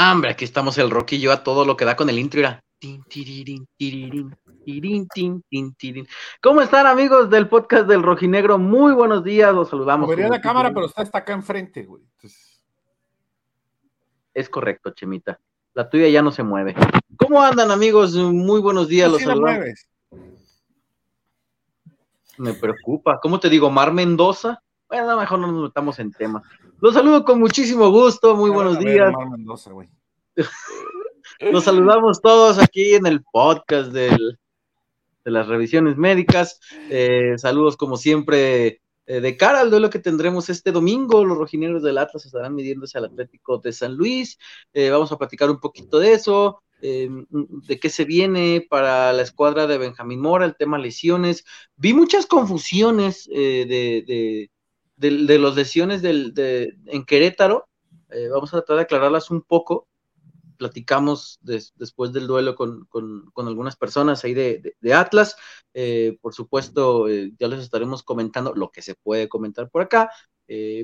Ah, hombre, aquí estamos el Rocky y yo a todo lo que da con el intro. Era. ¿Cómo están amigos del podcast del Rojinegro? Muy buenos días, los saludamos. Vería la cámara, pero está, está acá enfrente, güey. Es correcto, Chemita. La tuya ya no se mueve. ¿Cómo andan amigos? Muy buenos días, los saludamos. Me preocupa. ¿Cómo te digo? Mar Mendoza. Bueno, mejor no nos metamos en tema. Los saludo con muchísimo gusto, muy buenos días. Los saludamos todos aquí en el podcast de las revisiones médicas. Eh, saludos como siempre eh, de cara al duelo que tendremos este domingo. Los rojineros del Atlas estarán midiéndose al Atlético de San Luis. Eh, vamos a platicar un poquito de eso. de qué se viene para la escuadra de Benjamín Mora, el tema lesiones. Vi muchas confusiones de, de, las lesiones del, de, en Querétaro, eh, vamos a tratar de aclararlas un poco. Platicamos después del duelo con, con, con, algunas personas ahí de, de Atlas. Eh, por supuesto, eh, ya les estaremos comentando lo que se puede comentar por acá.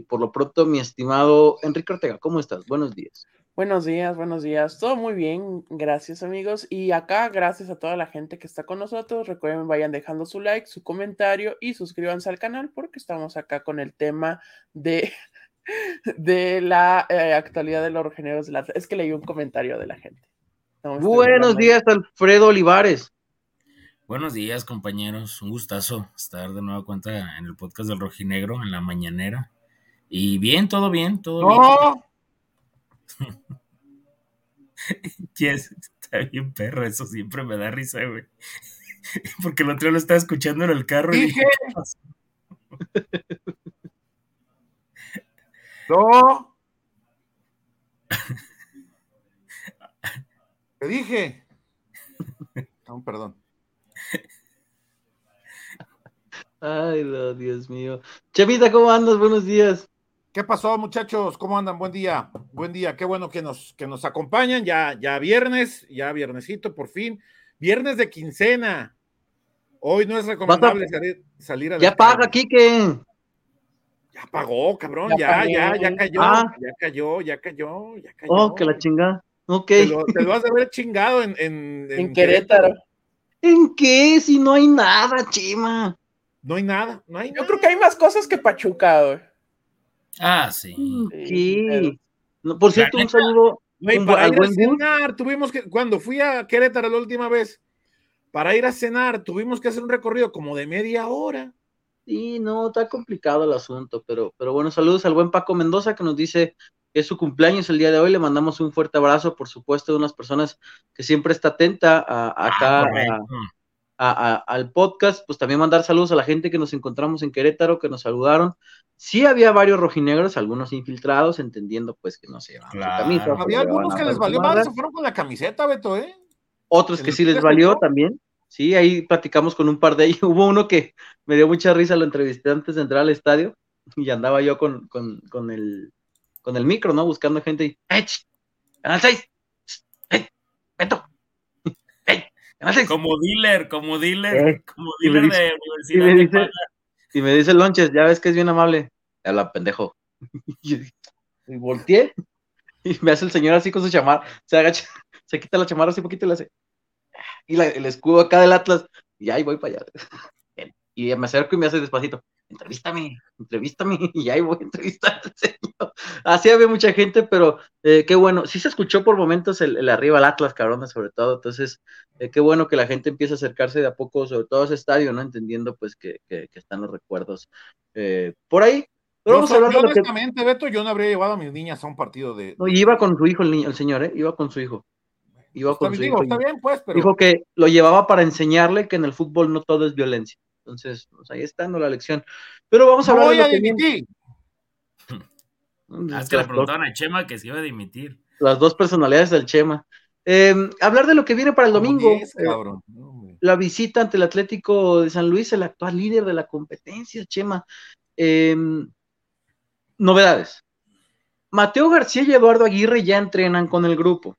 por lo pronto, mi estimado Enrique Ortega, ¿cómo estás? Buenos días. Buenos días, buenos días. Todo muy bien, gracias amigos. Y acá, gracias a toda la gente que está con nosotros. Recuerden, vayan dejando su like, su comentario y suscríbanse al canal porque estamos acá con el tema de, de la eh, actualidad de los géneros de la... Es que leí un comentario de la gente. buenos días, Alfredo Olivares. Buenos días, compañeros. Un gustazo estar de nueva cuenta en el podcast del Rojinegro en la mañanera. Y bien, todo bien, todo bien. yes, está bien perro, eso siempre me da risa, güey. Porque el otro lo estaba escuchando en el carro y dije, No. Te dije. No, perdón. Ay, Dios mío. Chavita, ¿cómo andas? Buenos días. ¿Qué pasó, muchachos? ¿Cómo andan? Buen día. Buen día. Qué bueno que nos, que nos acompañan. Ya, ya viernes, ya viernesito, por fin. Viernes de quincena. Hoy no es recomendable salir, a Ya paga, Kike. Ya pagó, cabrón. Ya, ya, ya, cayó. Ah. Ya cayó, ya cayó, ya cayó. Oh, que la chingada. Ok. Te lo, te vas a ver chingado en, en, en, Querétaro. ¿En qué? Si no hay nada, chima. No hay nada, no hay Yo creo que hay más cosas que Pachuca, güey. Ah, sí. Sí. por cierto, un saludo. para ir a cenar, tuvimos que, cuando fui a Querétaro la última vez, para ir a cenar, tuvimos que hacer un recorrido como de media hora. Sí, no, está complicado el asunto, pero, pero bueno, saludos al buen Paco Mendoza que nos dice que es su cumpleaños el día de hoy. Le mandamos un fuerte abrazo, por supuesto, de unas personas que siempre está atenta a, acá al podcast, pues también mandar saludos a la gente que nos encontramos en Querétaro, que nos saludaron. Sí había varios rojinegros, algunos infiltrados, entendiendo pues que no se llevaban camisa. Había algunos que les valió madre, se fueron con la camiseta, Beto, ¿eh? Otros que sí les valió también. Sí, ahí platicamos con un par de ellos. Hubo uno que me dio mucha risa, lo entrevisté antes de entrar al estadio y andaba yo con, con, con el, con el micro, ¿no? Buscando gente y, ¡eh! ¡Canal 6! ¡eh! ¡Beto! Como dealer, como dealer, eh, como dealer de universidad. Y me, dice, Lonches, ya ves que es bien amable. la pendejo. y volteé y me hace el señor así con su chamarra. Se agacha, se quita la chamarra así un poquito y le hace. Y el escudo acá del Atlas. Y ahí voy para allá. Y me acerco y me hace despacito entrevístame, entrevístame, y ahí voy a entrevistar al señor. Así había mucha gente, pero eh, qué bueno, sí se escuchó por momentos el, arriba al Atlas, cabrones, sobre todo, entonces, eh, qué bueno que la gente empiece a acercarse de a poco, sobre todo a ese estadio, ¿no? Entendiendo, pues, que, que, están los recuerdos eh, por ahí. Pero vamos a hablar honestamente, Beto, yo no habría llevado a mis niñas a un partido de... No, y iba con su hijo, el, niño, el señor, ¿eh? Iba con su hijo. Iba con su hijo. Está bien, pues, pero... Dijo que lo llevaba para enseñarle que en el fútbol no todo es violencia. Entonces, pues ahí está la lección. Pero vamos a hablar voy a dimitir. Es que le preguntaron a Chema que se iba a dimitir. Las dos personalidades del Chema. Em, hablar de lo que viene para el domingo. Eh, la visita ante el Atlético de San Luis, el actual líder de la competencia, Chema. Em, novedades. Mateo García y Eduardo Aguirre ya entrenan con el grupo.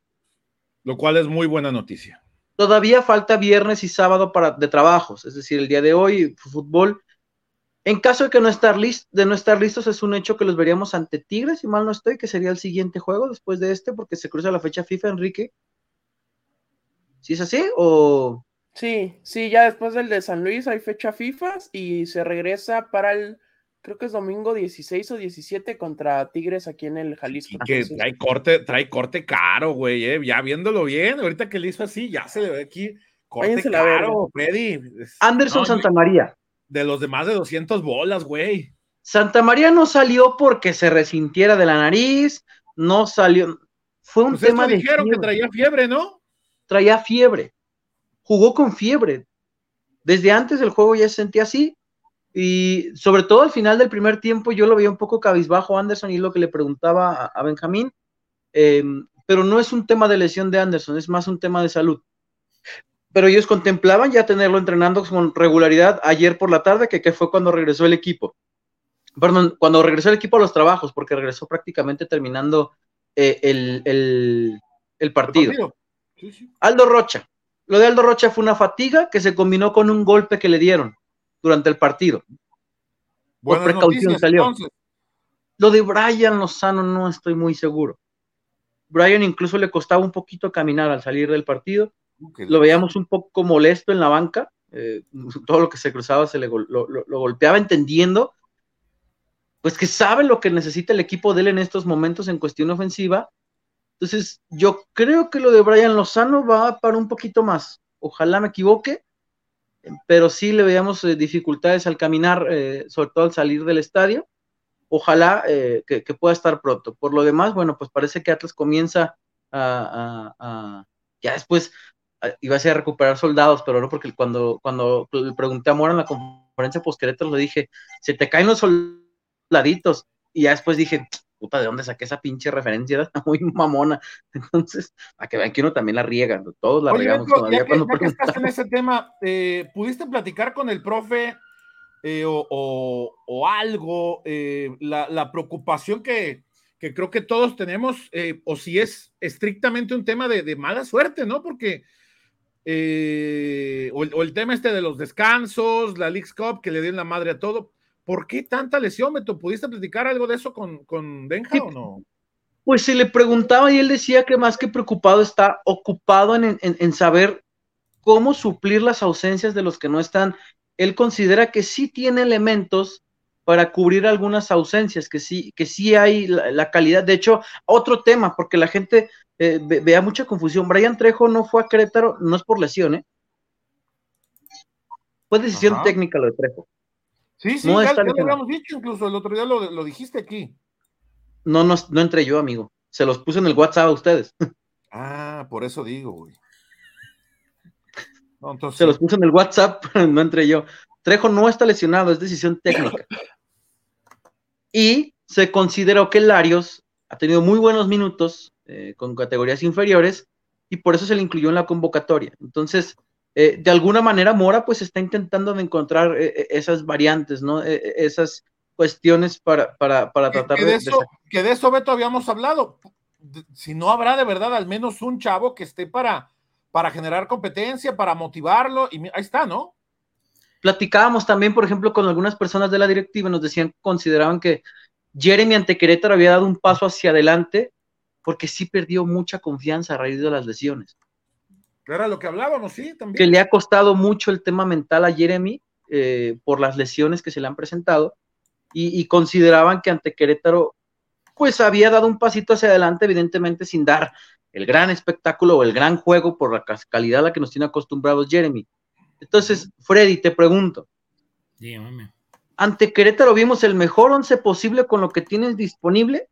Lo cual es muy buena noticia. Todavía falta viernes y sábado para, de trabajos, es decir, el día de hoy, fútbol. En caso de que no estar list, de no estar listos, es un hecho que los veríamos ante Tigres, si mal no estoy, que sería el siguiente juego después de este, porque se cruza la fecha FIFA, Enrique. ¿Sí es así? ¿O Sí, sí, ya después del de San Luis hay fecha FIFA y se regresa para el, creo que es domingo 16 o 17 contra Tigres aquí en el Jalisco. que trae corte, trae corte caro, güey, eh, ya viéndolo bien, ahorita que le hizo así, ya se le ve aquí corte caro, Freddy. Anderson Santa María. De los de más de 200 bolas, güey. Santa María no salió porque se resintiera de la nariz, no salió, fue un pues tema de dijeron que traía fiebre, ¿no? Traía fiebre jugó con fiebre. Desde antes del juego ya se sentía así. Y sobre todo al final del primer tiempo yo lo veía un poco cabizbajo Anderson y lo que le preguntaba a, Benjamín. Em, pero no es un tema de lesión de Anderson, es más un tema de salud. Pero ellos contemplaban ya tenerlo entrenando con regularidad ayer por la tarde, que, fue cuando regresó el equipo. Perdón, cuando regresó el equipo a los trabajos, porque regresó prácticamente terminando eh, el, partido. Aldo Rocha, lo de Aldo Rocha fue una fatiga que se combinó con un golpe que le dieron durante el partido. Por precaución salió. Lo de Brian Lozano no estoy muy seguro. Brian incluso le costaba un poquito caminar al salir del partido. Lo veíamos un poco molesto en la banca. Eh, todo lo que se cruzaba se le lo, golpeaba entendiendo pues que sabe lo que necesita el equipo de él en estos momentos en cuestión ofensiva entonces, yo creo que lo de Brian Lozano va para un poquito más. Ojalá me equivoque, pero sí le veíamos eh, dificultades al caminar, eh, sobre todo al salir del estadio. Ojalá eh, que, pueda estar pronto. Por lo demás, bueno, pues parece que Atlas comienza a, ya después iba a ser a recuperar soldados, pero no porque cuando, cuando le pregunté a Mora en la conferencia post le dije, se te caen los soldaditos. Y ya después dije, puta, ¿de dónde saqué esa pinche referencia? Era muy mamona. Entonces, a que vean que uno también la riega, todos la regamos todavía cuando ya estás en ese tema, eh, ¿pudiste platicar con el profe eh, o, algo? Eh, la, preocupación que, creo que todos tenemos, o si es estrictamente un tema de, mala suerte, ¿no? Porque... o, el, o, el, tema este de los descansos, la League Cup que le den la madre a todo, ¿Por qué tanta lesión, Beto? ¿Pudiste platicar algo de eso con, con Benja o no? Pues se le preguntaba y él decía que más que preocupado está ocupado en, saber cómo suplir las ausencias de los que no están. Él considera que sí tiene elementos para cubrir algunas ausencias, que sí, que sí hay la, calidad. De hecho, otro tema, porque la gente eh, vea mucha confusión. Brian Trejo no fue a Querétaro, no es por lesión, ¿eh? Fue decisión técnica lo de Trejo. Sí, sí, ya, lo habíamos dicho, incluso el otro día lo, dijiste aquí. No, no, no entré yo, amigo. Se los puse en el WhatsApp a ustedes. Ah, por eso digo, güey. Se los puse en el WhatsApp, no entré yo. Trejo no está lesionado, es decisión técnica. Y se consideró que Larios ha tenido muy buenos minutos eh, con categorías inferiores y por eso se le incluyó en la convocatoria. Entonces, eh, de alguna manera Mora pues está intentando encontrar eh, eh, esas variantes, ¿no? esas cuestiones para, para, tratar de, eso, Que de eso, Beto, habíamos hablado. Si no habrá de verdad al menos un chavo que esté para, para generar competencia, para motivarlo, y ahí está, ¿no? Platicábamos también, por ejemplo, con algunas personas de la directiva, nos decían, consideraban que Jeremy ante Querétaro había dado un paso hacia adelante porque sí perdió mucha confianza a raíz de las lesiones. Era lo que hablábamos, sí, también. Que le ha costado mucho el tema mental a Jeremy eh, por las lesiones que se le han presentado y, consideraban que ante Querétaro, pues había dado un pasito hacia adelante, evidentemente sin dar el gran espectáculo o el gran juego por la calidad a la que nos tiene acostumbrados Jeremy. Entonces, Freddy, te pregunto. Ante Querétaro vimos el mejor once posible con lo que tienes disponible,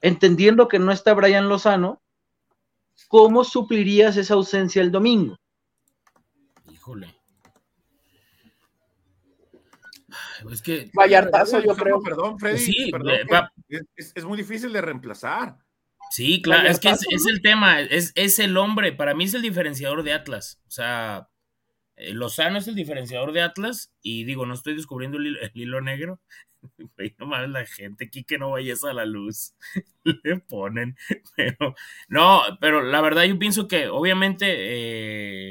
entendiendo que no está Brian Lozano, ¿cómo suplirías esa ausencia el domingo? Híjole. Es que. Vallartazo, yo creo. Perdón, Freddy. Sí, es, muy difícil de reemplazar. Sí, claro, es que es, el tema, es, es, el hombre, para mí es el diferenciador de Atlas. O sea, Lozano es el diferenciador de Atlas y digo, no estoy descubriendo el hilo, negro. no mames, la gente aquí que no vayas a la luz le ponen. Pero, no, pero la verdad yo pienso que obviamente,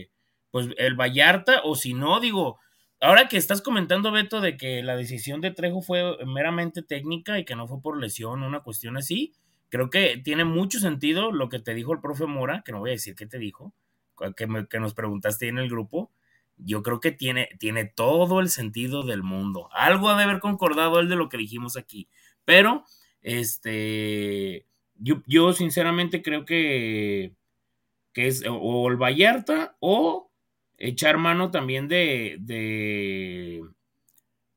eh, pues el Vallarta, o si no, digo, ahora que estás comentando, Beto, de que la decisión de Trejo fue meramente técnica y que no fue por lesión, una cuestión así, creo que tiene mucho sentido lo que te dijo el profe Mora, que no voy a decir qué te dijo, que, que nos preguntaste en el grupo. Yo creo que tiene, tiene todo el sentido del mundo. Algo ha de haber concordado él de lo que dijimos aquí. Pero, este, yo, yo sinceramente creo que, que es o el Vallarta o echar mano también de, de,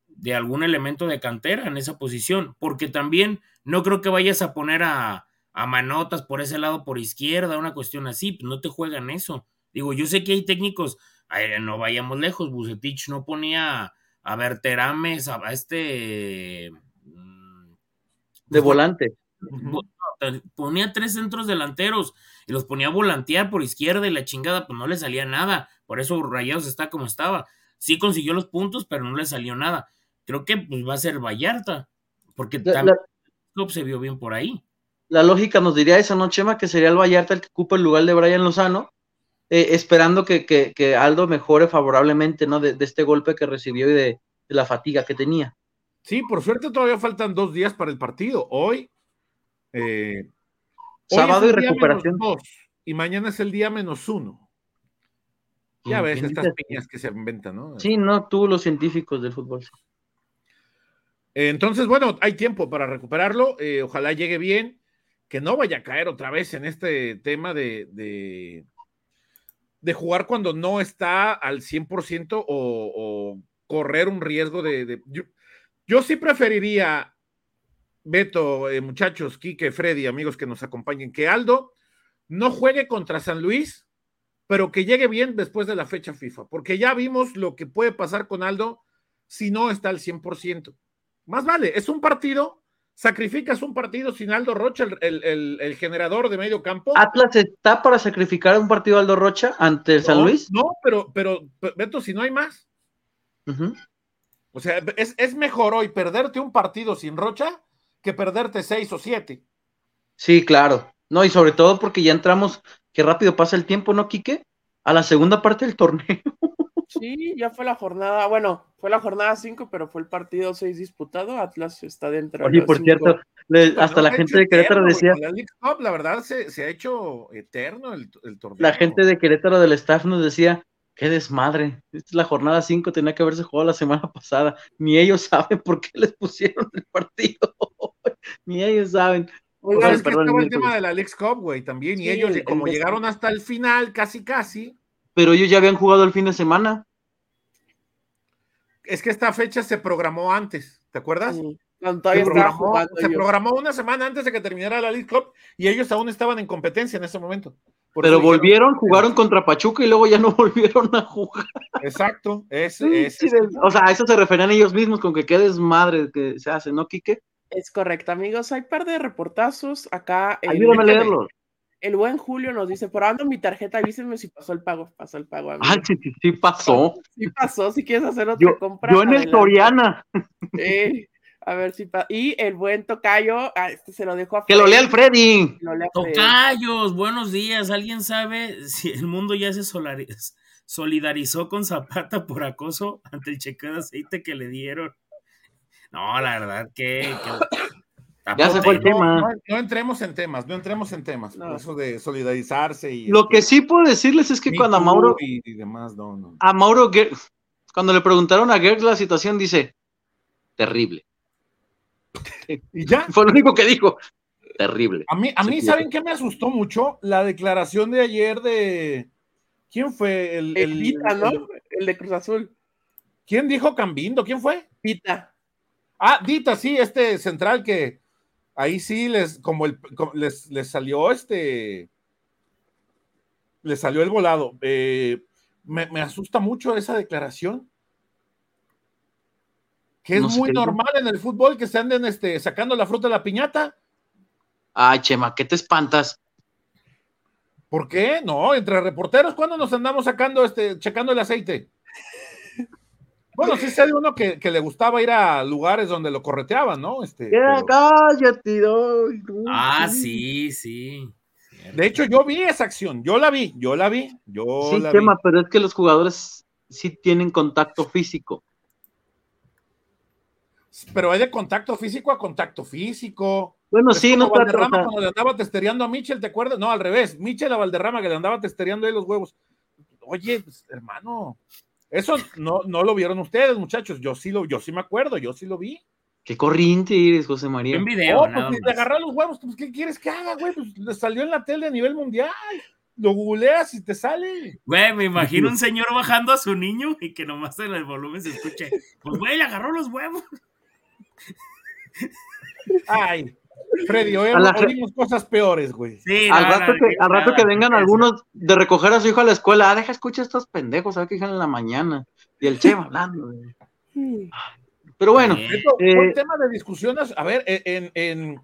de, algún elemento de cantera en esa posición, porque también no creo que vayas a poner a, a manotas por ese lado por izquierda, una cuestión así, pues no te juegan eso. Digo, yo sé que hay técnicos, no vayamos lejos, Bucetich no ponía a Berterames, a, a este... Mm, de volante ponía tres centros delanteros y los ponía a volantear por izquierda y la chingada, pues no le salía nada. Por eso Rayados está como estaba. Sí consiguió los puntos, pero no le salió nada. Creo que pues va a ser Vallarta, porque también se vio bien por ahí. La lógica nos diría esa noche, Chema, que sería el Vallarta el que ocupa el lugar de Brian Lozano, eh, esperando que, que, Aldo mejore favorablemente, ¿no? De, este golpe que recibió y de, de la fatiga que tenía. Sí, por suerte todavía faltan dos días para el partido. Hoy eh, Sábado y recuperación. y mañana es el día menos uno. Ya ves estas piñas que se inventan, ¿no? Sí, no, tú los científicos del fútbol. Entonces, bueno, hay tiempo para recuperarlo. Eh, ojalá llegue bien. Que no vaya a caer otra vez en este tema de, de, jugar cuando no está al 100% o, o correr un riesgo de. Yo, yo, sí preferiría Beto, eh, muchachos, Quique, Freddy, amigos que nos acompañen, que Aldo no juegue contra San Luis, pero que llegue bien después de la fecha FIFA, porque ya vimos lo que puede pasar con Aldo si no está al 100%. Más vale, es un partido, sacrificas un partido sin Aldo Rocha, el, generador de medio campo. ¿Atlas está para sacrificar un partido Aldo Rocha ante San Luis? No, pero, pero, Beto, si no hay más. O sea, es, es mejor hoy perderte un partido sin Rocha que perderte seis o siete. Sí, claro. No, y sobre todo porque ya entramos, qué rápido pasa el tiempo, ¿no, Quique? A la segunda parte del torneo. Sí, ya fue la jornada, bueno, fue la jornada 5, pero fue el partido 6 disputado. Atlas está dentro. Oye, por cierto, hasta la gente de Querétaro decía. La, verdad se, ha hecho eterno el, torneo. La gente de Querétaro del staff nos decía: qué desmadre. Esta es la jornada 5, tenía que haberse jugado la semana pasada. Ni ellos saben por qué les pusieron el partido. Ni ellos saben. Oiga, es que estaba el tema de la Alex Cup, güey, también. y ellos, como llegaron hasta el final, casi, casi. Pero ellos ya habían jugado el fin de semana. Es que esta fecha se programó antes, ¿te acuerdas? Se, programó, una semana antes de que terminara la League Cup y ellos aún estaban en competencia en ese momento. Pero volvieron, jugaron contra Pachuca y luego ya no volvieron a jugar. Exacto, es, o sea, a eso se referían ellos mismos con que qué desmadre que se hace, ¿no, Quique? Es correcto, amigos. Hay un par de reportazos acá. Ayúdame a leerlos. El buen Julio nos dice, por ando mi tarjeta, avísenme si pasó el pago. Pasó el pago. Ah, sí, sí, sí, pasó. Sí pasó, si quieres hacer otra compra. Yo en el Soriana. a ver si pasa. Y el buen Tocayo, ah, este se lo dejo a Freddy. Que lo lea el Freddy. Tocayos, buenos días. ¿Alguien sabe si el mundo ya se solidarizó con Zapata por acoso ante el chequeo de aceite que le dieron? No, la verdad que. Ya se fue el tema. No, entremos en temas, no entremos en temas. Eso de solidarizarse y. Lo que este, sí puedo decirles es que cuando a Mauro. Y, demás, no, A Mauro, cuando le preguntaron a Gerg la situación, dice: terrible. y ya. Fue lo único que dijo. Terrible. A mí, a mí ¿saben qué me asustó mucho? La declaración de ayer de. ¿Quién fue? El, el, Pita, ¿no? El, de Cruz Azul. ¿Quién dijo Cambindo? ¿Quién fue? Pita. Ah, Dita, sí, este central que ahí sí les, como, el, les, salió este, les salió el volado. Eh, me, asusta mucho esa declaración. Que es muy normal en el fútbol que se anden este, sacando la fruta de la piñata. Ay, Chema, ¿qué te espantas? ¿Por qué? No, entre reporteros, ¿cuándo nos andamos sacando, este, checando el aceite? Bueno, sí sé de uno que, le gustaba ir a lugares donde lo correteaban, ¿no? Este, cállate, Ah, sí, sí. De hecho, yo vi esa acción, yo la vi, yo la vi, yo sí, la tema, pero es que los jugadores sí tienen contacto físico. Pero hay de contacto físico a contacto físico. Bueno, Es sí, no Valderrama cuando le andaba testereando a Michel, ¿te acuerdas? No, al revés. Michel a Valderrama que le andaba testereando ahí los huevos. Oye, pues, hermano, eso no, no lo vieron ustedes, muchachos. Yo sí lo, yo sí me acuerdo, yo sí lo vi. qué corriente eres, José María. En video, Oh, pues, te agarró los huevos, pues ¿qué quieres que haga, güey? Pues le salió en la tele a nivel mundial. Lo googleas y te sale. Güey, me imagino un señor bajando a su niño y que nomás en el volumen se escuche. Pues, güey, le agarró los huevos. Ay, Freddy, hoy oímos cosas peores, güey. Sí, al, rato que, no, al rato nada, que vengan no, algunos de recoger a su hijo a la escuela, ah, deja escucha a estos pendejos, a ver qué dijeron en la mañana. Y el Chema hablando. güey. Pero bueno. Esto Eh, un tema de discusiones. A ver, en, en-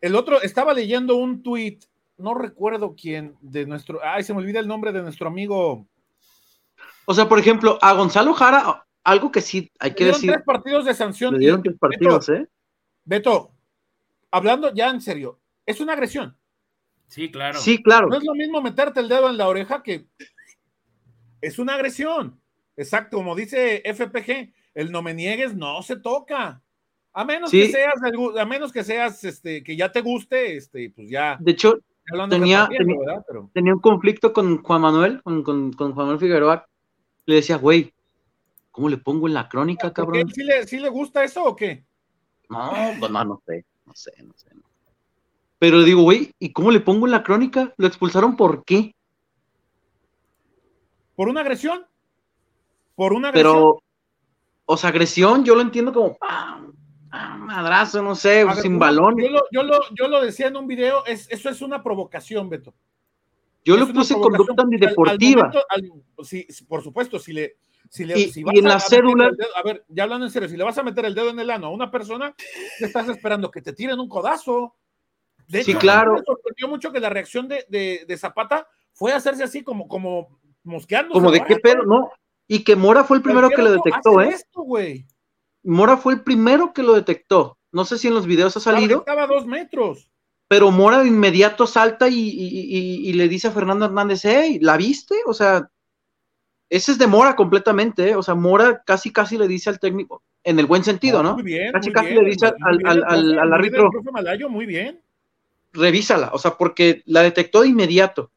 el otro, estaba leyendo un tweet, no recuerdo quién, de nuestro, ay, se me olvida el nombre de nuestro amigo. o sea, por ejemplo, a Gonzalo Jara, algo que sí hay Le que dieron decir, tres partidos de sanción. le dieron tres partidos, ¿eh? Beto, hablando ya en serio, es una agresión. Sí, claro. Sí, claro. No es lo mismo meterte el dedo en la oreja que es una agresión. Exacto, como dice FPG, el no me niegues no se toca. A menos Sí. que seas, a menos que seas, este, que ya te guste, este, pues ya. De hecho, tenía- tenía- ¿verdad? Pero- tenía un conflicto con Juan Manuel, con, con, con Juan Manuel Figueroa. Le decía, güey, ¿cómo le pongo en la crónica, cabrón? ¿Sí le, sí le gusta eso o qué? No, pues no, no sé, no sé, no sé. Pero le digo, güey, ¿y cómo le pongo en la crónica? ¿Lo expulsaron por qué? ¿Por una agresión? ¿Por una agresión? Pero, o sea, agresión, yo lo entiendo como, ¡pam! ah, madrazo, no sé, A sin balón. Yo lo, yo, lo, yo lo decía en un video, es, eso es una provocación, Beto. Yo Es lo puse conducta porque al- al antideportiva. momento- al- por supuesto, si le. Si le Y- si y vas en a- la a meter cédula- el dedo- a ver, ya hablando en serio, si le vas a meter el dedo en el ano a una persona, te estás esperando que te tiren un codazo. De Sí, claro. me sorprendió mucho que la reacción de, de- de Zapata fue hacerse así como, como mosqueando. Como de qué pedo, no. Y que Mora fue el primero que lo detectó, ¿eh? Esto. Mora fue el primero que lo detectó. No sé si en los videos ha salido, Estaba a dos metros. pero Mora de inmediato salta y, y- y- y le dice a Fernando Hernández, hey, ¿la viste? O sea, ese es de Mora completamente, ¿eh? O sea, Mora casi casi le dice al técnico, en el buen sentido, ¿no? Muy bien. Casi, muy casi bien, le dice al- árbitro. Malayo, muy bien. revísala, o sea, porque la detectó de inmediato.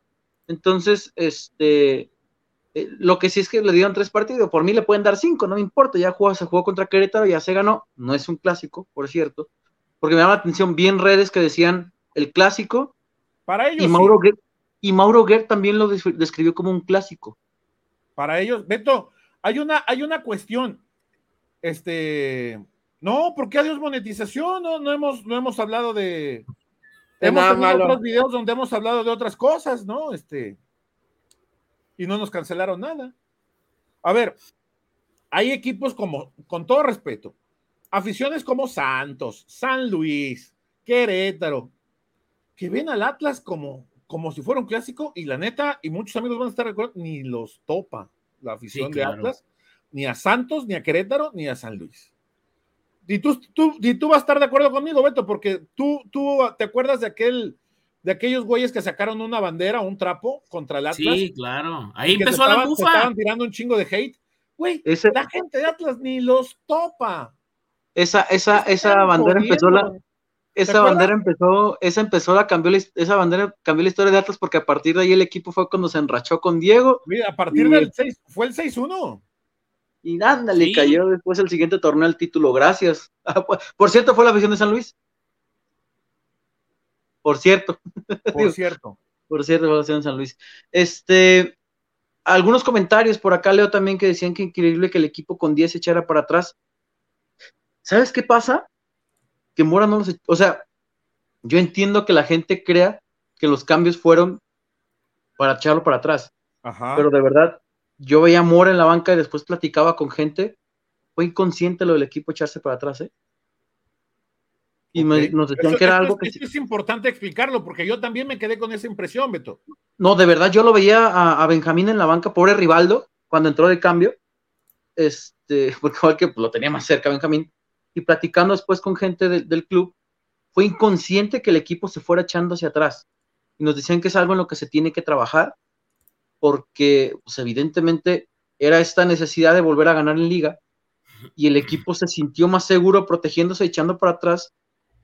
Entonces, este, eh, lo que sí es que le dieron tres partidos, por mí le pueden dar cinco, no me importa, ya jugó, se jugó contra Querétaro, ya se ganó, no es un clásico, por cierto, porque me llama la atención bien redes que decían el clásico, Para ellos, y sí. Mauro, Guer- y Mauro Guer también lo des- describió como un clásico. Para ellos, Beto, hay una, hay una cuestión. Este, no, porque adiós monetización, no, no hemos, no hemos hablado de. De hemos tenido malo. otros videos donde hemos hablado de otras cosas, ¿no? Este, y no nos cancelaron nada. A ver, hay equipos como, con todo respeto, aficiones como Santos, San Luis, Querétaro, que ven al Atlas como, como si fuera un clásico y la neta, y muchos amigos van a estar de acuerdo, ni los topa la afición Sí, de claro. Atlas, ni a Santos, ni a Querétaro, ni a San Luis. Y tú, tú, y tú vas a estar de acuerdo conmigo, Beto, porque tú, tú te acuerdas de aquel, de aquellos güeyes que sacaron una bandera, un trapo contra el Atlas. Sí, claro. Ahí empezó la estaban- se bufa. Estaban tirando un chingo de hate. Güey, Ese- la gente de Atlas ni los topa. esa, esa, esa bandera empezó la. Esa bandera empezó, esa empezó la cambió la, esa bandera cambió la historia de Atlas porque a partir de ahí el equipo fue cuando se enrachó con Diego Mira, a partir Y- del 6, fue el 6-1. Y ándale, Sí. cayó después el siguiente torneo el título, gracias. Ah, pues, Por cierto, fue la afición de San Luis. Por cierto, Por cierto. por cierto, fue la afición de San Luis. Este, algunos comentarios por acá leo también que decían que increíble que el equipo con 10 se echara para atrás. ¿Sabes qué pasa? Que Mora no los, e- o sea, yo entiendo que la gente crea que los cambios fueron para echarlo para atrás. Ajá. pero de verdad, yo veía a Mora en la banca y después platicaba con gente, fue inconsciente lo del equipo echarse para atrás, ¿eh? Y me- nos decían Eso- que era algo es, que... es importante explicarlo, porque yo también me quedé con esa impresión, Beto. No, de verdad, yo lo veía a, a Benjamín en la banca, pobre Rivaldo, cuando entró de cambio, este, porque igual que lo tenía más cerca Benjamín, y platicando después con gente del- del club, fue inconsciente que el equipo se fuera echando hacia atrás. Y nos decían que es algo en lo que se tiene que trabajar, porque pues, evidentemente era esta necesidad de volver a ganar en liga y el equipo se sintió más seguro protegiéndose, echando para atrás,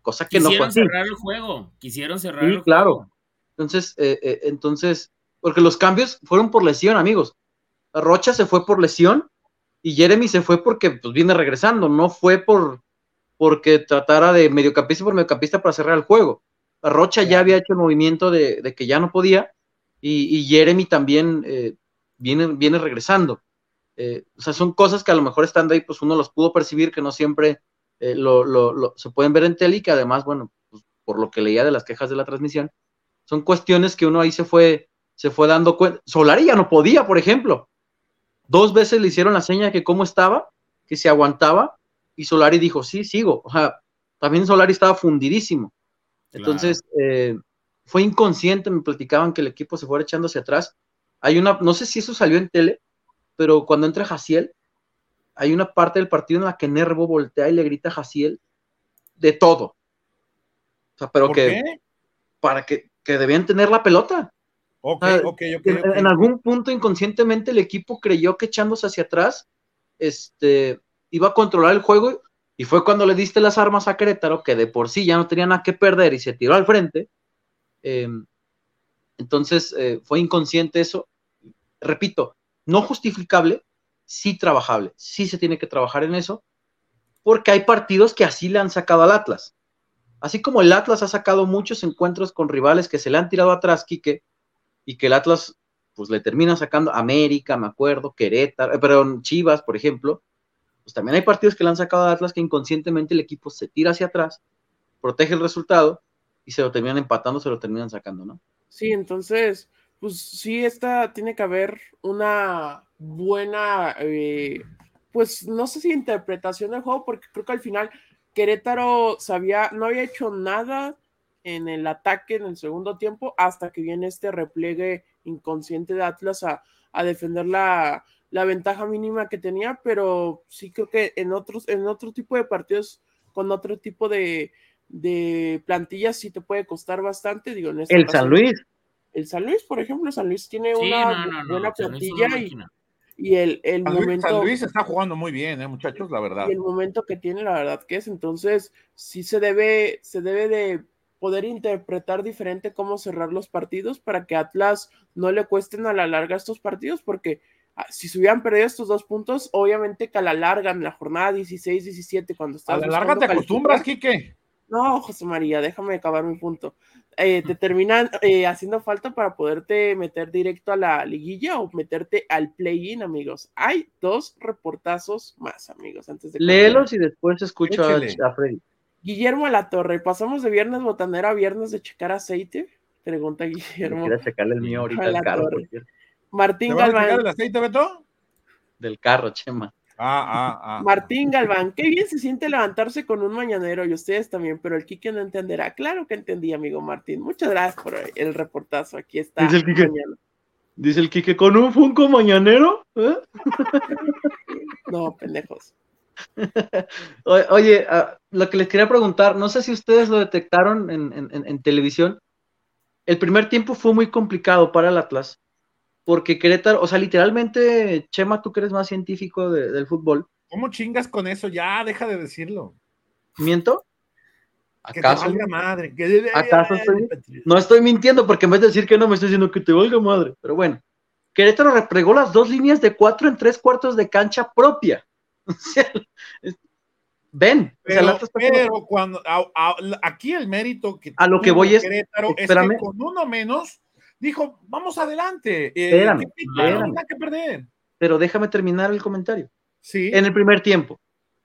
cosa que no fue así. cerrar el juego, quisieron cerrar sí, claro. Entonces, eh, eh, entonces, porque los cambios fueron por lesión, amigos. Rocha se fue por lesión y Jeremy se fue porque pues, viene regresando, no fue por porque tratara de mediocampista por mediocampista para cerrar el juego. Rocha ya había hecho el movimiento de, que ya no podía y, Jeremy también eh, viene, viene regresando. Eh, o sea, son cosas que a lo mejor estando ahí, pues uno los pudo percibir que no siempre eh, lo, se pueden ver en tele y que además, bueno, pues, por lo que leía de las quejas de la transmisión, son cuestiones que uno ahí se fue, se fue dando cuenta. Solari ya no podía, por ejemplo. Dos veces le hicieron la seña que cómo estaba, que se aguantaba, y Solari dijo, sí, sigo. O sea, también Solari estaba fundidísimo. Entonces, eh, fue inconsciente, me platicaban que el equipo se fuera echando hacia atrás. Hay una, no sé si eso salió en tele, pero cuando entra Jaciel, hay una parte del partido en la que Nervo voltea y le grita a Jaciel de todo. O sea, pero que para que, que, debían tener la pelota. Ok, ok, ok. En, algún punto inconscientemente el equipo creyó que echándose hacia atrás, este, iba a controlar el juego y fue cuando le diste las armas a Querétaro, que de por sí ya no tenía nada que perder y se tiró al frente. Em, entonces eh, fue inconsciente eso. Repito, no justificable, sí trabajable. Sí se tiene que trabajar en eso, porque hay partidos que así le han sacado al Atlas. Así como el Atlas ha sacado muchos encuentros con rivales que se le han tirado atrás, Quique, y que el Atlas pues le termina sacando América, me acuerdo, Querétaro, eh, perdón, Chivas, por ejemplo, pues también hay partidos que le han sacado al Atlas que inconscientemente el equipo se tira hacia atrás, protege el resultado y se lo terminan empatando, se lo terminan sacando, ¿no? Sí, entonces, pues sí, esta tiene que haber una buena, eh, pues no sé si interpretación del juego, porque creo que al final Querétaro sabía, no había hecho nada en el ataque en el segundo tiempo hasta que viene este repliegue inconsciente de Atlas a, defender la, ventaja mínima que tenía, pero sí creo que en otros, en otro tipo de partidos, con otro tipo de, de plantillas, sí te puede costar bastante. Digo, en este el San Luis el San Luis, por ejemplo, San Luis tiene una buena plantilla y, el, el momento. San Luis está jugando muy bien, ¿eh, muchachos, la verdad. Y el momento que tiene, la verdad que es. Entonces, sí se debe, se debe de poder interpretar diferente cómo cerrar los partidos para que Atlas no le cuesten a la larga estos partidos, porque si se hubieran perdido estos dos puntos, obviamente que a la larga, en la jornada 16-17, cuando estás. A la larga te acostumbras, Quique. No, José María, déjame acabar mi punto. Eh, te terminan eh, haciendo falta para poderte meter directo a la liguilla o meterte al play-in, amigos. Hay dos reportazos más, amigos, antes de Léelos y después escucho a, Freddy. Guillermo Latorre, pasamos de viernes botanera a viernes de checar aceite. Pregunta Guillermo. Quiero checarle el mío ahorita al carro. Martín Galván. el aceite, Beto? Del carro, Chema. Ah, ah, ah. Martín Galván, qué bien se siente levantarse con un mañanero y ustedes también, pero el Quique no entenderá. Claro que entendí, amigo Martín. Muchas gracias por el reportazo. Aquí está. Dice el Quique, Dice el Quique ¿con un Funko mañanero? ¿Eh? No, pendejos. Oye, ah, lo que les quería preguntar, no sé si ustedes lo detectaron en televisión. El primer tiempo fue muy complicado para el Atlas porque Querétaro, o sea, literalmente, Chema, tú que eres más científico del fútbol. ¿Cómo chingas con eso? Ya, deja de decirlo. ¿Miento? ¿Acaso? Que te valga madre. ¿Acaso No estoy mintiendo, porque en vez de decir que no, me estoy diciendo que te valga madre. Pero bueno, Querétaro repregó las dos líneas de cuatro en tres cuartos de cancha propia. Ven, pero, cuando aquí el mérito que a lo que voy es, Querétaro es que con uno menos dijo, vamos adelante. Eh, que perder. Pero déjame terminar el comentario. Sí. En el primer tiempo,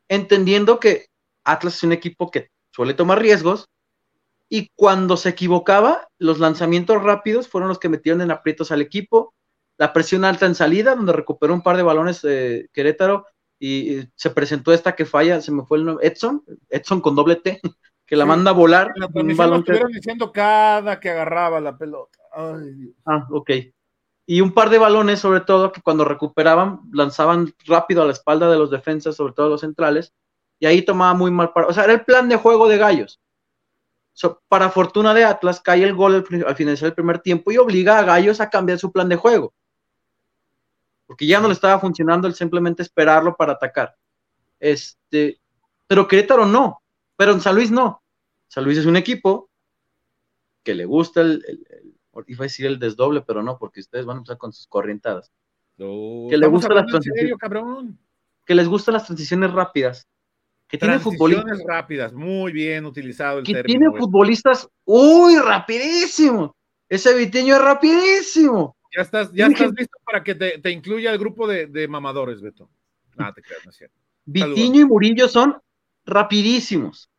entendiendo que Atlas es un equipo que suele tomar riesgos y cuando se equivocaba, los lanzamientos rápidos fueron los que metieron en aprietos al equipo. La presión alta en salida, donde recuperó un par de balones de Querétaro y, se presentó esta que falla, se me fue el nombre, Edson, Edson con doble T, que la manda a volar. La un balón estuvieron diciendo cada que agarraba la pelota. Ah, ok. Y un par de balones, sobre todo, que cuando recuperaban, lanzaban rápido a la espalda de los defensas, sobre todo los centrales, y ahí tomaba muy mal para. O sea, era el plan de juego de Gallos. para fortuna de Atlas, cae el gol al, finalizar el primer tiempo y obliga a Gallos a cambiar su plan de juego. porque ya no le estaba funcionando el simplemente esperarlo para atacar. Este, pero Querétaro no, pero en San Luis no. San Luis es un equipo que le gusta el, iba a decir el desdoble, pero no, porque ustedes van a empezar con sus corrientadas. que le gusta las transiciones, que les gustan las transiciones rápidas, que tiene futbolistas rápidas, muy bien utilizado el que tiene futbolistas uy rapidísimo. Ese Vitiño es rapidísimo. Ya estás, ya estás listo para que te, incluya el grupo de, mamadores, Beto. Nada, te creas, no es cierto. Vitiño y Murillo son rapidísimos.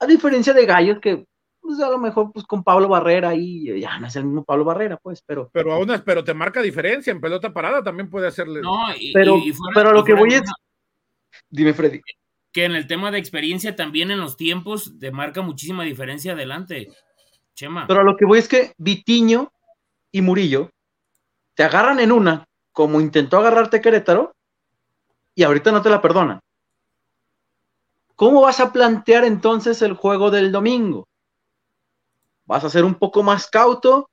A diferencia de Gallos que pues a lo mejor pues con Pablo Barrera y ya no es el mismo Pablo Barrera, pues, pero. Pero aún pero te marca diferencia, en pelota parada también puede hacerle. No, pero, pero lo que voy es. Dime, Freddy. Que en el tema de experiencia también en los tiempos te marca muchísima diferencia adelante. Chema. Pero lo que voy es que Vitiño y Murillo te agarran en una, como intentó agarrarte Querétaro, y ahorita no te la perdonan. ¿Cómo vas a plantear entonces el juego del domingo? ¿Vas a ser un poco más cauto?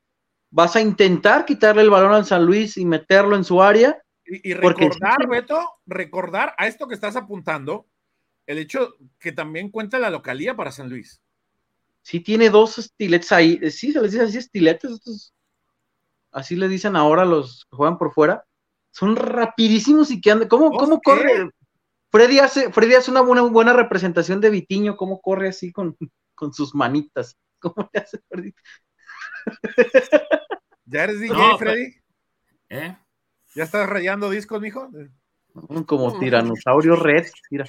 ¿Vas a intentar quitarle el balón al San Luis y meterlo en su área? Y, recordar, Beto, recordar a esto que estás apuntando, el hecho que también cuenta la localía para San Luis. Sí, tiene dos estiletes ahí. Sí, se les dice así estiletes. así le dicen ahora los que juegan por fuera. Son rapidísimos y que andan. ¿Cómo, cómo corre? Freddy hace, Freddy hace una buena, buena representación de Vitiño, cómo corre así con, con sus manitas. ¿Cómo le hace Freddy? ¿Ya eres DJ, Freddy? ¿Eh? ¿Ya estás rayando discos, mijo? Como tiranosaurio red, mira.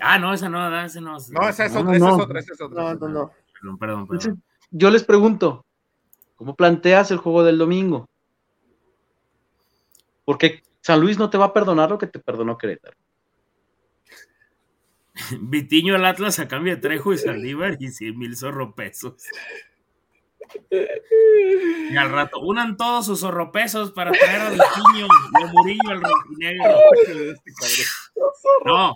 Ah, no, esa no, esa no. No, esa es otra, esa es otra, esa es otra. No, no, no. Perdón, perdón, perdón. yo les pregunto, ¿cómo planteas el juego del domingo? Porque San Luis no te va a perdonar lo que te perdonó Querétaro. Vitiño al Atlas a cambio de Trejo y Saldívar y 100 mil zorropesos. Y al rato, unan todos sus zorropesos para traer al Vitiño y a Murillo al rojinegro. No,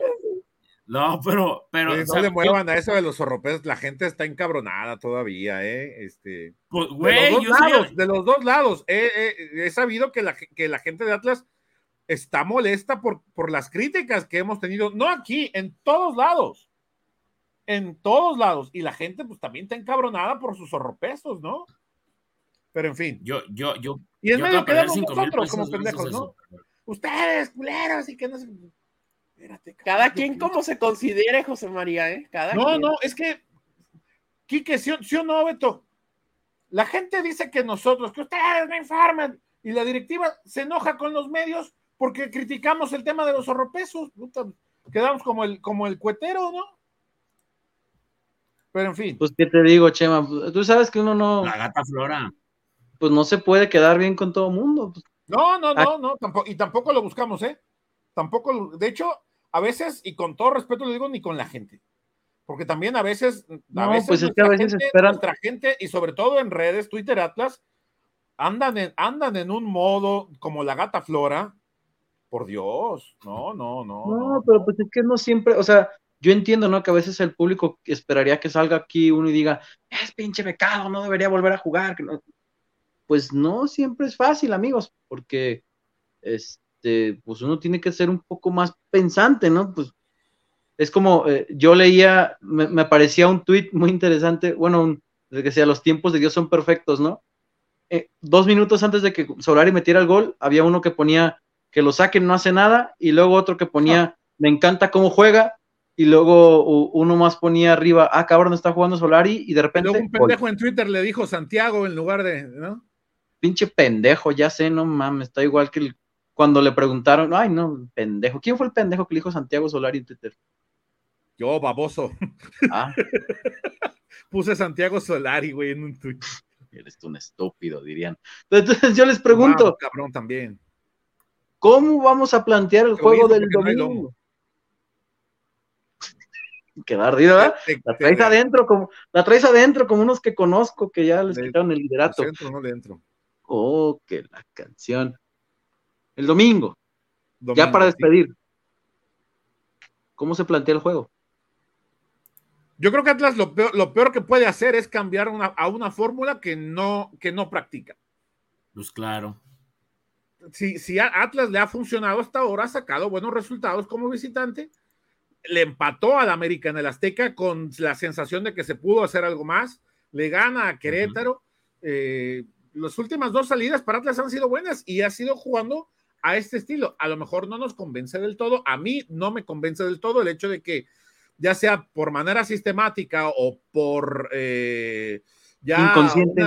no, pero. pero no le muevan a eso de los zorropesos. La gente está encabronada todavía, ¿eh? Este, pues, de, los dos lados, de los dos lados. he sabido que la, que la gente de Atlas está molesta por, por las críticas que hemos tenido, no aquí, en todos lados. En todos lados. Y la gente, pues también está encabronada por sus zorropesos, ¿no? Pero en fin. Yo, yo, yo. Y en medio quedamos nosotros como pendejos, ¿no? Ustedes, culeros, y que no sé. cada, quien como se considere, José María, ¿eh? Cada no, no, es que, Quique, ¿sí, ¿sí, o no, Beto? La gente dice que nosotros, que ustedes me informan, y la directiva se enoja con los medios porque criticamos el tema de los zorropesos. Quedamos como el, como el cuetero, ¿no? Pero en fin. Pues, ¿qué te digo, Chema? Tú sabes que uno no. La gata flora. Pues no se puede quedar bien con todo el mundo. Pues. No, no, no, no. Tampoco, y tampoco lo buscamos, ¿eh? Tampoco. De hecho, a veces, y con todo respeto le digo, ni con la gente. Porque también a veces. A veces pues es que a veces esperan. Nuestra gente, y sobre todo en redes, Twitter, Atlas, andan en, andan en un modo como la gata flora por Dios, no, no, no. No, pero pues es que no siempre, o sea, yo entiendo, ¿no? Que a veces el público esperaría que salga aquí uno y diga, es pinche becado, no debería volver a jugar. Pues no siempre es fácil, amigos, porque este, pues uno tiene que ser un poco más pensante, ¿no? Pues es como, eh, yo leía, me, parecía un tweet muy interesante, bueno, un, de que sea, los tiempos de Dios son perfectos, ¿no? Eh, dos minutos antes de que Solari metiera el gol, había uno que ponía que lo saquen no hace nada, y luego otro que ponía, ah. me encanta cómo juega, y luego uno más ponía arriba, ah, cabrón, está jugando Solari, y de repente. Luego un pendejo en Twitter le dijo Santiago en lugar de, ¿no? Pinche pendejo, ya sé, no mames, está igual que cuando le preguntaron, ay, no, pendejo. ¿Quién fue el pendejo que le dijo Santiago Solari en Twitter? Yo, baboso. Ah. Puse Santiago Solari, güey, en un tweet. Eres un estúpido, dirían. Entonces yo les pregunto. cabrón, también. ¿Cómo vamos a plantear el juego del domingo? Queda ardida, ¿verdad? La traes adentro como, la traes adentro como unos que conozco que ya les quitaron el liderato. Dentro, no dentro. Oh, que la canción. El domingo. ya para despedir. ¿Cómo se plantea el juego? Yo creo que Atlas lo peor, que puede hacer es cambiar a una fórmula que no, que no practica. Pues claro. Si, si Atlas le ha funcionado hasta ahora, ha sacado buenos resultados como visitante, le empató al América en el Azteca con la sensación de que se pudo hacer algo más, le gana a Querétaro. Eh, las últimas dos salidas para Atlas han sido buenas y ha sido jugando a este estilo. A lo mejor no nos convence del todo, a mí no me convence del todo el hecho de que ya sea por manera sistemática o por eh, ya inconsciente.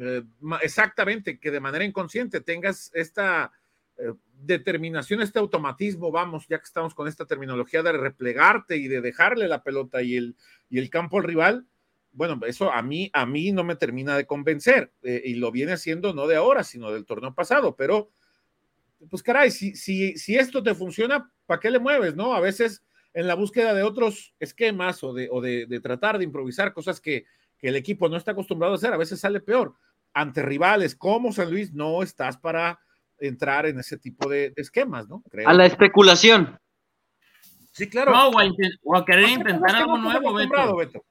Eh, exactamente, que de manera inconsciente tengas esta eh, determinación, este automatismo, vamos, ya que estamos con esta terminología de replegarte y de dejarle la pelota y el, y el campo al rival, bueno, eso a mí, a mí no me termina de convencer y lo viene haciendo no de ahora, sino del torneo pasado, pero pues caray, si, si, si esto te funciona, ¿para qué le mueves, no? A veces en la búsqueda de otros esquemas o de, o de, tratar de improvisar cosas que, que, el equipo no está acostumbrado a hacer, a veces sale peor. Ante rivales como San Luis, no estás para entrar en ese tipo de, esquemas, ¿no? A la especulación. Sí, claro. No, o a, querer intentar algo nuevo, Beto.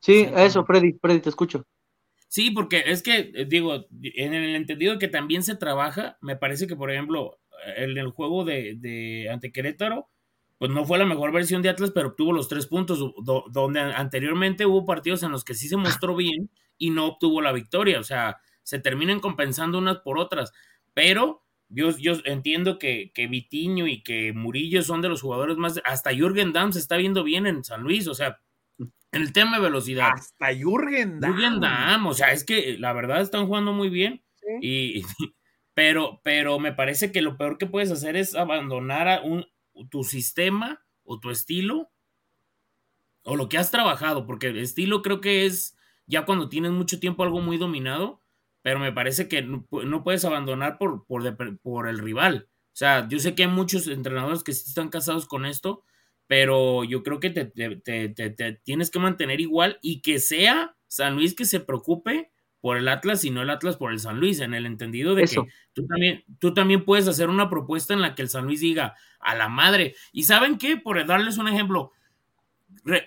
Sí, eso, Freddy, Freddy, te escucho. Sí, porque es que, eh, digo, en el entendido de que también se trabaja, me parece que, por ejemplo, en el juego de, de ante Querétaro, pues no fue la mejor versión de Atlas, pero obtuvo los tres puntos, donde anteriormente hubo partidos en los que sí se mostró bien y no obtuvo la victoria, o sea, se terminan compensando unas por otras, pero yo, yo entiendo que, que Vitiño y que Murillo son de los jugadores más, hasta Jürgen Damm se está viendo bien en San Luis, o sea, en el tema de velocidad. Hasta Jürgen Damm. Jürgen Damm, o sea, es que la verdad están jugando muy bien, y, pero, pero me parece que lo peor que puedes hacer es abandonar a un, tu sistema o tu estilo o lo que has trabajado, porque el estilo creo que es ya cuando tienes mucho tiempo algo muy dominado, pero me parece que no, puedes abandonar por, por, por, el rival. O sea, yo sé que hay muchos entrenadores que están casados con esto, pero yo creo que te, te tienes que mantener igual y que sea San Luis que se preocupe por el Atlas y no el Atlas por el San Luis, en el entendido de que tú también, tú también puedes hacer una propuesta en la que el San Luis diga a la madre. Y saben qué, por darles un ejemplo,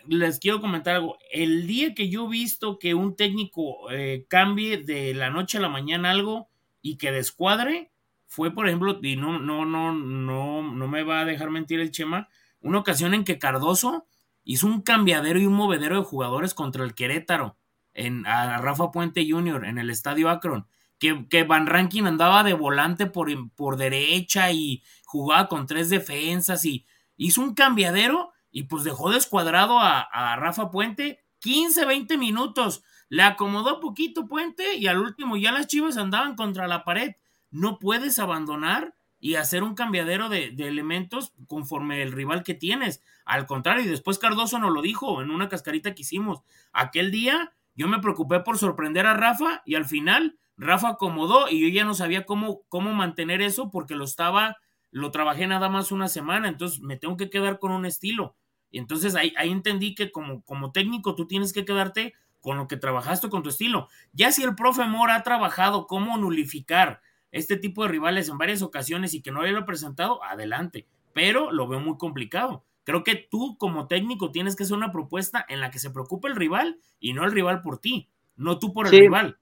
les quiero comentar algo. El día que yo he visto que un técnico eh, cambie de la noche a la mañana algo y que descuadre, fue por ejemplo, y no, no, no, no, no me va a dejar mentir el Chema, una ocasión en que Cardoso hizo un cambiadero y un movedero de jugadores contra el Querétaro en, a Rafa Puente Jr. en el estadio Akron. Que, que, Van Rankin andaba de volante por, por derecha y jugaba con tres defensas y hizo un cambiadero y pues dejó descuadrado a, a Rafa Puente 15, 20 minutos. Le acomodó poquito Puente y al último ya las chivas andaban contra la pared. No puedes abandonar y hacer un cambiadero de, de, elementos conforme el rival que tienes. Al contrario, y después Cardoso nos lo dijo en una cascarita que hicimos. Aquel día yo me preocupé por sorprender a Rafa y al final Rafa acomodó y yo ya no sabía cómo, cómo mantener eso porque lo estaba, lo trabajé nada más una semana, entonces me tengo que quedar con un estilo. Y entonces ahí, ahí entendí que como, como técnico tú tienes que quedarte con lo que trabajaste con tu estilo. Ya si el profe Mora ha trabajado cómo nulificar este tipo de rivales en varias ocasiones y que no lo presentado, adelante. Pero lo veo muy complicado. Creo que tú como técnico tienes que hacer una propuesta en la que se preocupe el rival y no el rival por ti, no tú por el rival.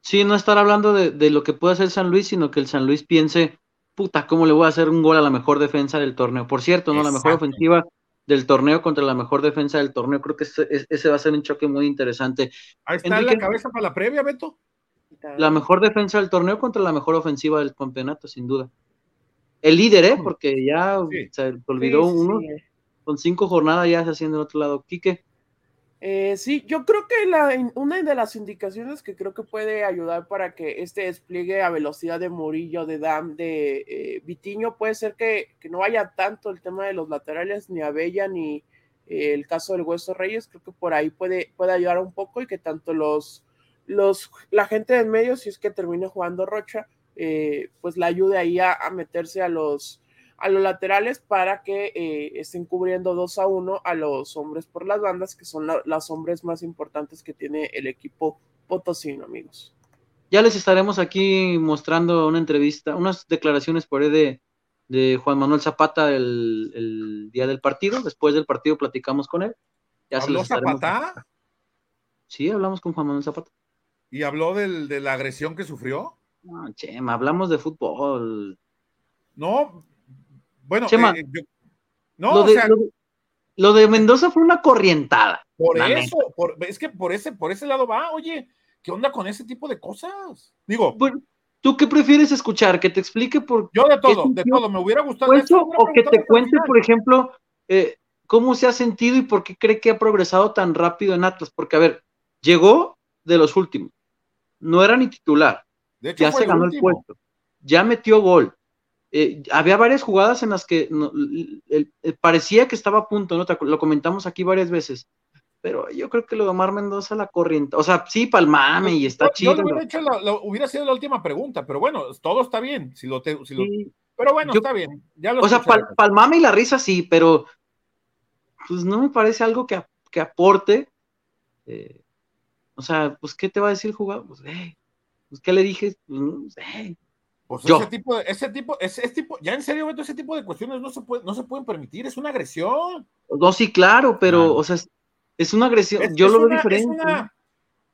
Sí, no estar hablando de, lo que puede hacer San Luis, sino que el San Luis piense, puta, ¿cómo le voy a hacer un gol a la mejor defensa del torneo? Por cierto, ¿no? La mejor ofensiva del torneo contra la mejor defensa del torneo. Creo que ese, va a ser un choque muy interesante. Ahí está la cabeza para la previa, Beto. La mejor defensa del torneo contra la mejor ofensiva del campeonato, sin duda el líder, ¿eh? Porque ya se olvidó uno. Con cinco jornadas ya se haciendo el otro lado. Quique. Eh, sí, yo creo que la, una de las indicaciones que creo que puede ayudar para que este despliegue a velocidad de Murillo, de Dam, de eh, Vitiño, puede ser que, no haya tanto el tema de los laterales, ni Abella, ni eh, el caso del Hueso Reyes. Creo que por ahí puede, puede ayudar un poco y que tanto los, los, la gente del medio, si es que termine jugando Rocha, eh, pues la ayude ahí a, meterse a los, a los laterales para que eh, estén cubriendo dos a uno a los hombres por las bandas, que son las hombres más importantes que tiene el equipo potosino, amigos. Ya les estaremos aquí mostrando una entrevista, unas declaraciones por ahí de, de Juan Manuel Zapata el, día del partido. Después del partido platicamos con él. Ya ¿Habló Zapata? Sí, hablamos con Juan Manuel Zapata. ¿Y habló del, de la agresión que sufrió? No, Chema, hablamos de fútbol. No, bueno, Chema, eh, yo- no, lo, o de, sea, lo de- lo de Mendoza fue una corrientada. por eso, por- es que por ese, por ese lado va, oye, ¿qué onda con ese tipo de cosas? Digo, Bueno, ¿tú qué prefieres escuchar? ¿Que te explique por yo de todo, de todo, me hubiera gustado eso o que te cuente, por ejemplo, eh, cómo se ha sentido y por qué cree que ha progresado tan rápido en Atlas? Porque, a ver, llegó de los últimos, no era ni titular, De hecho, ya fue se ganó el puesto, ya metió gol. Eh, había varias jugadas en las que no, el- el- el- parecía que estaba a punto, ¿no? Lo comentamos aquí varias veces. Pero yo creo que lo de Omar Mendoza la corriente, o sea, sí, palmame y está Yo- yo chido. le hubiera, hecho la- la- hubiera sido la última pregunta, pero bueno, todo está bien. Si lo te- si lo- sí. pero bueno, Yo- está bien. Ya lo O sea, pal- palmame y la risa sí, pero pues no me parece algo que, que aporte. eh, o sea, pues, ¿qué te va a decir el jugador? Pues, eh, pues, ¿qué le dije? Pues, no, eh. Pues yo. ese tipo, ese tipo, ese, ese tipo, ya en serio, Beto, ese tipo de cuestiones no se, puede, no se pueden permitir, es una agresión. No, sí, claro, pero, o sea, es, es una agresión. Es- Yo es lo veo una- diferente. Es, una-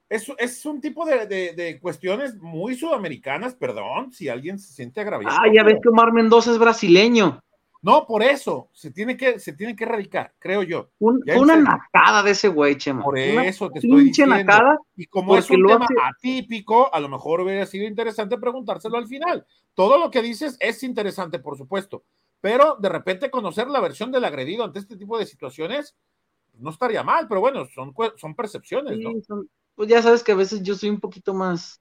es- es un tipo de, de- de cuestiones muy sudamericanas, perdón, si alguien se siente agraviado. Ah, ya ves que Omar Mendoza es brasileño. No, por eso, se tiene que, se tiene que erradicar, creo yo. Un- una nacada de ese güey, Chema. Por Una eso te estoy diciendo. nacada. Y como es un tema hace- atípico, a lo mejor hubiera sido interesante preguntárselo al final. Todo lo que dices es interesante, por supuesto, pero de repente conocer la versión del agredido ante este tipo de situaciones no estaría mal, pero bueno, son, son percepciones, Sí, ¿no? son- pues ya sabes que a veces yo soy un poquito más.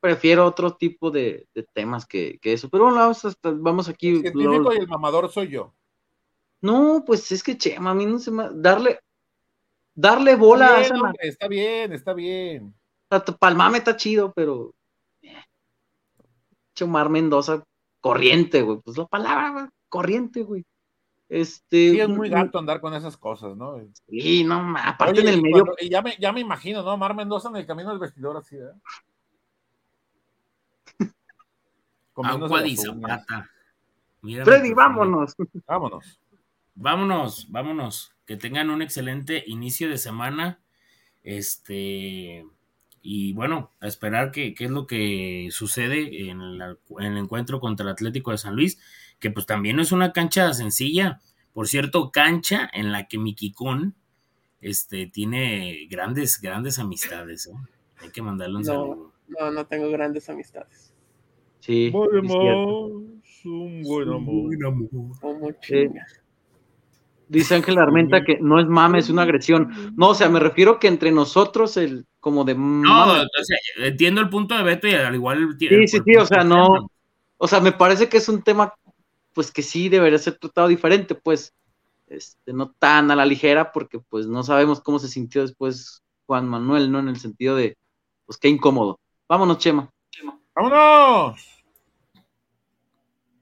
Prefiero otro tipo de, de temas que, que eso. Pero bueno, vamos, hasta- vamos aquí. El científico lo- y el mamador soy yo. No, pues es que Chema, a mí no se me. Darle. Darle bola está a bien, esa hombre, está bien, está bien. Palmame está chido, pero. eh, Chomar Mendoza, corriente, güey. Pues la palabra, corriente, güey. Este. Sí, es muy gato andar con esas cosas, ¿no? Sí, no, aparte Oye, en el medio. cuando- y ya, me, ya me imagino, ¿no? Mar Mendoza en el camino del vestidor así, ¿eh? Agua y. Zapata. Mírame, Freddy, vámonos. Vámonos. Vámonos, vámonos. Que tengan un excelente inicio de semana. Este. Y bueno, a esperar que- qué es lo que sucede en, la- en el encuentro contra el Atlético de San Luis, que pues también no es una cancha sencilla. Por cierto, cancha en la que Miquicón este, tiene grandes, grandes amistades. ¿eh? Hay que mandarle un No. saludo. No, no tengo grandes amistades. Sí. un buen amor. Chinga. Dice Ángel Armenta que no es mame, es una agresión. No, o sea, me refiero que entre nosotros, el como de No, o sea, entiendo el punto de Beto y al igual. Sí, sí, sí, o sea, no- O sea, me parece que es un tema, pues que sí debería ser tratado diferente, pues, este, no tan a la ligera, porque pues no sabemos cómo se sintió después Juan Manuel, ¿no? En el sentido de, pues qué incómodo. Vámonos, Chema. ¡Vámonos!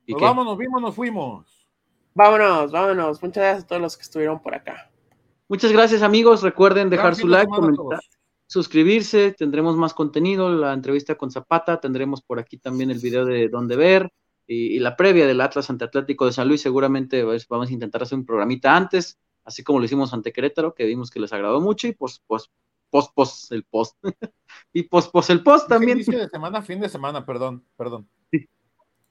¿Y Nos qué? vamos, nos vimos, nos fuimos. Vámonos, vámonos. Muchas gracias a todos los que estuvieron por acá. Muchas gracias, amigos. Recuerden dejar su like, comentar, suscribirse, tendremos más contenido, la entrevista con Zapata, tendremos por aquí también el video de dónde ver y, y la previa del Atlas ante Atlético de San Luis, seguramente pues, vamos a intentar hacer un programita antes, así como lo hicimos ante Querétaro, que vimos que les agradó mucho y pues, pues, post, post, el post. y post, post, el post también. Inicio de semana, fin de semana, perdón, perdón.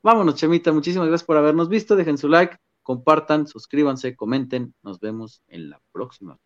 Vámonos, Chemita, muchísimas gracias por habernos visto, dejen su like, compartan, suscríbanse, comenten, nos vemos en la próxima.